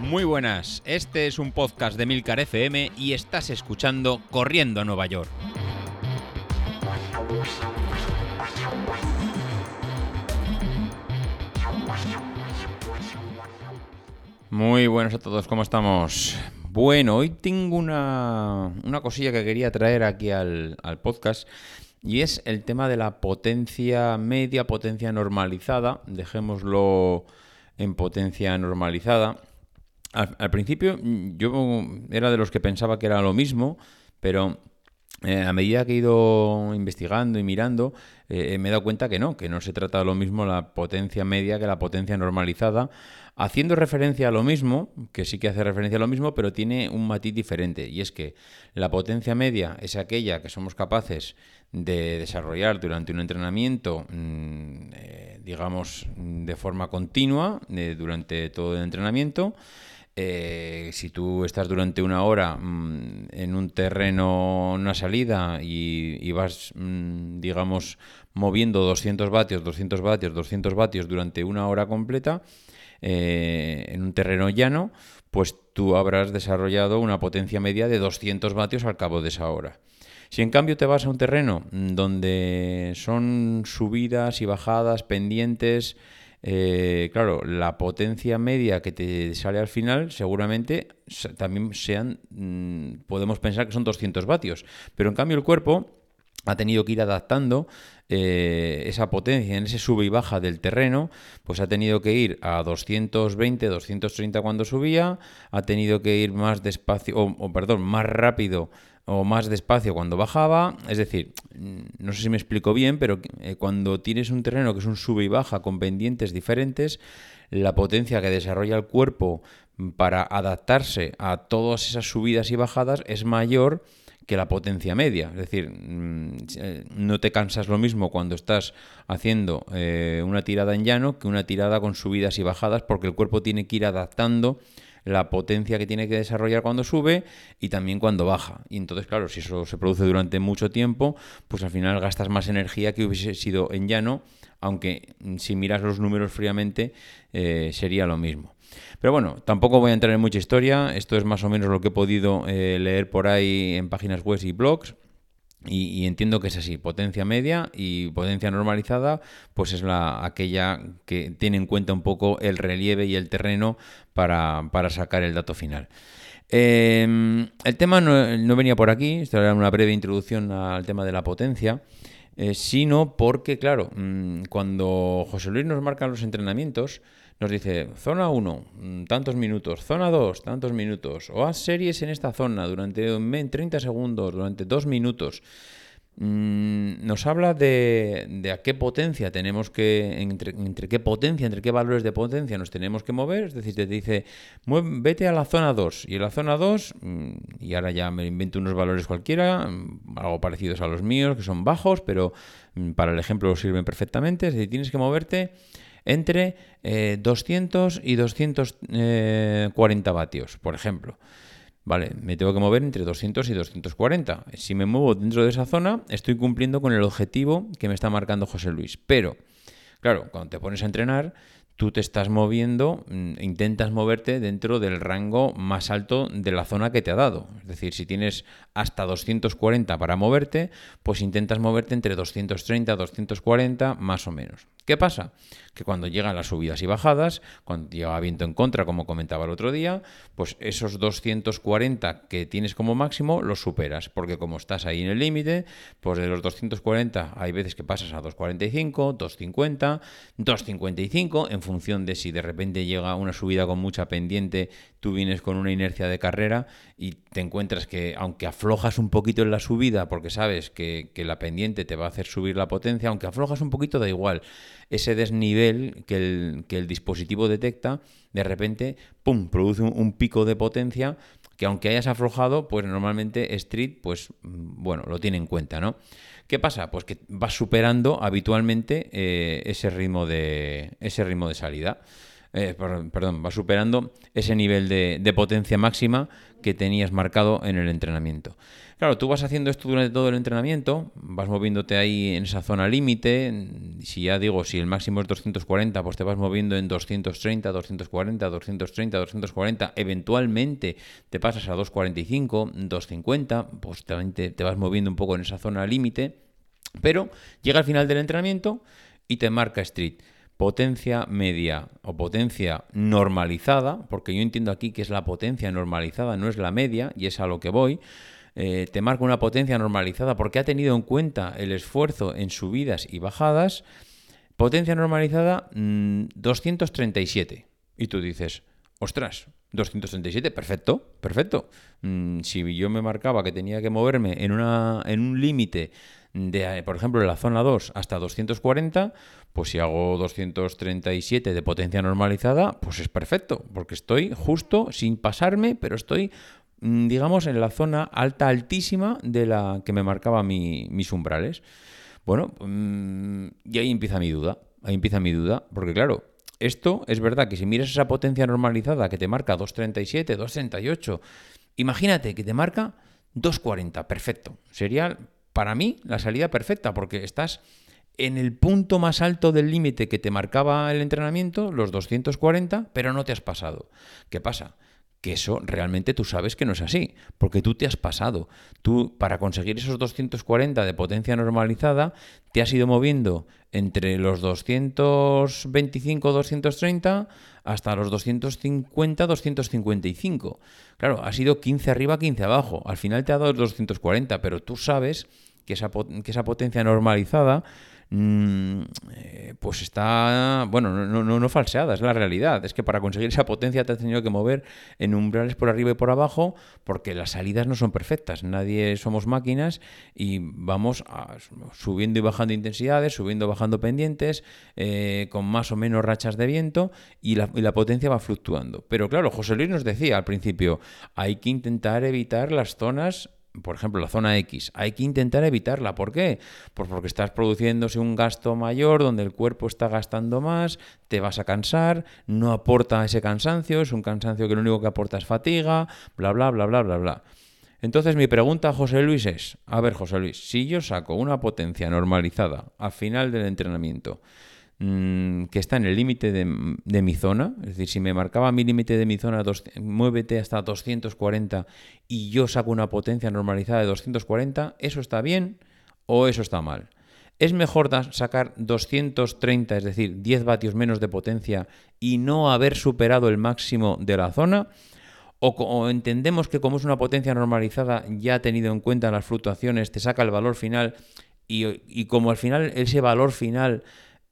Muy buenas, este es un podcast de Milcar FM y estás escuchando Corriendo a Nueva York. Muy buenas a todos, ¿cómo estamos? Bueno, hoy tengo una, una cosilla que quería traer aquí al, al podcast y es el tema de la potencia media, potencia normalizada, dejémoslo en potencia normalizada. Al, principio yo era de los que pensaba que era lo mismo, pero eh, a medida que he ido investigando y mirando, eh, me he dado cuenta que no, que no se trata de lo mismo la potencia media que la potencia normalizada, haciendo referencia a lo mismo, que sí que hace referencia a lo mismo, pero tiene un matiz diferente, y es que la potencia media es aquella que somos capaces de desarrollar durante un entrenamiento, mm, eh, digamos, de forma continua, durante todo el entrenamiento, eh, si tú estas durante una hora mm, en un terreno, una salida y, vas, mm, digamos, moviendo 200 vatios, 200 vatios, 200 vatios durante una hora completa eh, en un terreno llano, pues tú habrás desarrollado una potencia media de 200 vatios al cabo de esa hora. Si en cambio te vas a un terreno mm, donde son subidas y bajadas pendientes, eh, claro, la potencia media que te sale al final seguramente también sean, mm, podemos pensar que son 200 vatios, pero en cambio el cuerpo ha tenido que ir adaptando eh, esa potencia en ese sube y baja del terreno, pues ha tenido que ir a 220, 230 cuando subía, ha tenido que ir más despacio, o perdón, más rápido o más despacio cuando bajaba. Es decir, no sé si me explico bien, pero eh, cuando tienes un terreno que es un sube y baja con pendientes diferentes, la potencia que desarrolla el cuerpo para adaptarse a todas esas subidas y bajadas es mayor que la potencia media. Es decir, mm, eh, no te cansas lo mismo cuando estás haciendo eh, una tirada en llano que una tirada con subidas y bajadas porque el cuerpo tiene que ir adaptando la potencia que tiene que desarrollar cuando sube y también cuando baja. Y entonces, claro, si eso se produce durante mucho tiempo, pues al final gastas más energía que hubiese sido en llano, aunque mm, si miras los números fríamente eh, sería lo mismo. Pero bueno, tampoco voy a entrar en mucha historia, esto es más o menos lo que he podido eh, leer por ahí en páginas web y blogs. Y, entiendo que es así, potencia media y potencia normalizada, pues es la aquella que tiene en cuenta un poco el relieve y el terreno para, sacar el dato final. Em, el tema no, venía por aquí, esto era una breve introducción al tema de la potencia, eh, sino porque, claro, mm, cuando José Luis nos marca los entrenamientos, nos dice, zona 1, mm, tantos minutos, zona 2, tantos minutos, o haz series en esta zona durante 30 segundos, durante 2 minutos. Mm, nos habla de, a qué potencia tenemos que, entre, qué potencia, entre qué valores de potencia nos tenemos que mover. Es decir, te dice, vete a la zona 2. Y en la zona 2, mm, y ahora ya me invento unos valores cualquiera, algo parecidos a los míos, que son bajos, pero para el ejemplo sirven perfectamente. Es decir, tienes que moverte entre 200 eh, y 240 eh, vatios, por ejemplo. Vale, me tengo que mover entre 200 y 240. Si me muevo dentro de esa zona, estoy cumpliendo con el objetivo que me está marcando José Luis. Pero, claro, cuando te pones a entrenar, tú te estás moviendo, mm, intentas moverte dentro del rango más alto de la zona que te ha dado. Es decir, si tienes hasta 240 para moverte, pues intentas moverte entre 230 y 240 más o menos. ¿Qué pasa? Que cuando llegan las subidas y bajadas, cuando llega viento en contra, como comentaba el otro día, pues esos 240 que tienes como máximo los superas, porque como estás ahí en el límite, pues de los 240 hay veces que pasas a 245, 250, 255, en función de si de repente llega una subida con mucha pendiente, tú vienes con una inercia de carrera y te encuentras que aunque aflojas un poquito en la subida, porque sabes que, la pendiente te va a hacer subir la potencia, aunque aflojas un poquito da igual ese desnivel que el, que el dispositivo detecta, de repente, ¡pum!, produce un, pico de potencia que aunque hayas aflojado, pues normalmente Street, pues mm, bueno, lo tiene en cuenta, ¿no? ¿Qué pasa? Pues que vas superando habitualmente eh, ese, ritmo de, ese ritmo de salida. Eh, perdón, vas superando ese nivel de, potencia máxima que tenías marcado en el entrenamiento. Claro, tú vas haciendo esto durante todo el entrenamiento, vas moviéndote ahí en esa zona límite. Si ya digo, si el máximo es 240, pues te vas moviendo en 230, 240, 230, 240. Eventualmente te pasas a 245, 250, pues te, te vas moviendo un poco en esa zona límite. Pero llega al final del entrenamiento y te marca Street potencia media o potencia normalizada, porque yo entiendo aquí que es la potencia normalizada, no es la media, y es a lo que voy. Eh, te marca una potencia normalizada porque ha tenido en cuenta el esfuerzo en subidas y bajadas. Potencia normalizada 237. Mm, y tú dices, ostras, 237, perfecto, perfecto. Mm, si yo me marcaba que tenía que moverme en, una, en un límite de, por ejemplo, la zona 2 hasta 240, pues si hago 237 de potencia normalizada, pues es perfecto, porque estoy justo sin pasarme, pero estoy Mm, digamos, en la zona alta, altísima de la que me marcaba mis umbrales. Bueno, mm, y ahí empieza mi duda. Ahí empieza mi duda, porque claro, esto es verdad que si miras esa potencia normalizada que te marca 237, 238, imagínate que te marca 240, perfecto. Sería para mí la salida perfecta, porque estás en el punto más alto del límite que te marcaba el entrenamiento, los 240, pero no te has pasado. ¿Qué pasa? que eso realmente tú sabes que no es así, porque tú te has pasado. Tú, para conseguir esos 240 de potencia normalizada, te has ido moviendo entre los 225, 230 hasta los 250, 255. Claro, ha sido 15 arriba, 15 abajo. Al final te ha dado los 240, pero tú sabes que esa, potencia normalizada Mm, eh, pues está, bueno, no, no, no, falseada, es la realidad. Es que para conseguir esa potencia te has tenido que mover en umbrales por arriba y por abajo porque las salidas no son perfectas. Nadie somos máquinas y vamos subiendo y bajando intensidades, subiendo y bajando pendientes, eh, con más o menos rachas de viento y la, y la potencia va fluctuando. Pero claro, José Luis nos decía al principio, hay que intentar evitar las zonas por ejemplo, la zona X, hay que intentar evitarla. ¿Por qué? Pues porque estás produciéndose un gasto mayor donde el cuerpo está gastando más, te vas a cansar, no aporta ese cansancio, es un cansancio que lo único que aporta es fatiga, bla, bla, bla, bla, bla, bla. Entonces mi pregunta a José Luis es, a ver José Luis, si yo saco una potencia normalizada al final del entrenamiento, Mm, que está en el límite de, mi zona, es decir, si me marcaba mi límite de mi zona, muévete hasta 240 y yo saco una potencia normalizada de 240, ¿eso está bien o eso está mal? ¿Es mejor sacar 230, es decir, 10 vatios menos de potencia y no haber superado el máximo de la zona? O, entendemos que como es una potencia normalizada, ya ha tenido en cuenta las fluctuaciones, te saca el valor final y como al final ese valor final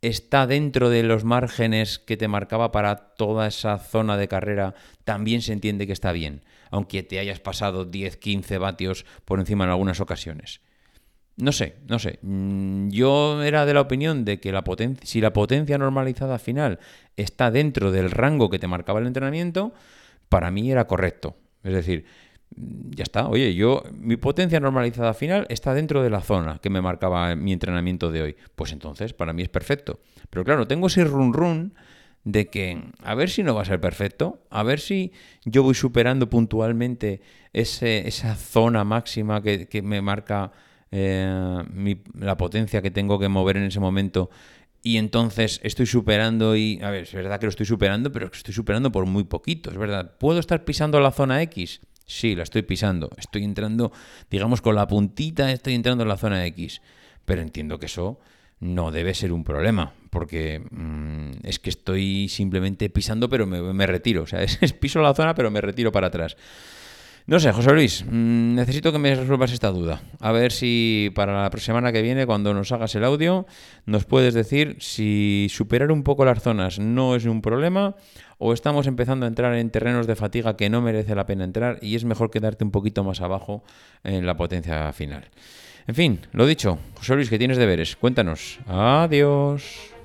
está dentro de los márgenes que te marcaba para toda esa zona de carrera, también se entiende que está bien, aunque te hayas pasado 10, 15 vatios por encima en algunas ocasiones. No sé, no sé. Mm, yo era de la opinión de que la si la potencia normalizada final está dentro del rango que te marcaba el entrenamiento, para mí era correcto. Es decir, ya está. Oye, yo, mi potencia normalizada final está dentro de la zona que me marcaba mi entrenamiento de hoy. Pues entonces, para mí es perfecto. Pero claro, tengo ese run run de que a ver si no va a ser perfecto, a ver si yo voy superando puntualmente ese, esa zona máxima que, me marca eh, la potencia que tengo que mover en ese momento y entonces estoy superando y, a ver, es verdad que lo estoy superando, pero estoy superando por muy poquito, es verdad. ¿Puedo estar pisando la zona X? Sí, la estoy pisando. Estoy entrando, digamos, con la puntita, estoy entrando en la zona X. Pero entiendo que eso no debe ser un problema, porque mm, es que estoy simplemente pisando, pero me, retiro. O sea, es, piso la zona, pero me retiro para atrás. No sé, José Luis, mm, necesito que me resuelvas esta duda. A ver si para la semana que viene, cuando nos hagas el audio, nos puedes decir si superar un poco las zonas no es un problema o estamos empezando a entrar en terrenos de fatiga que no merece la pena entrar y es mejor quedarte un poquito más abajo en la potencia final. En fin, lo dicho, José Luis, que tienes deberes. Cuéntanos. Adiós.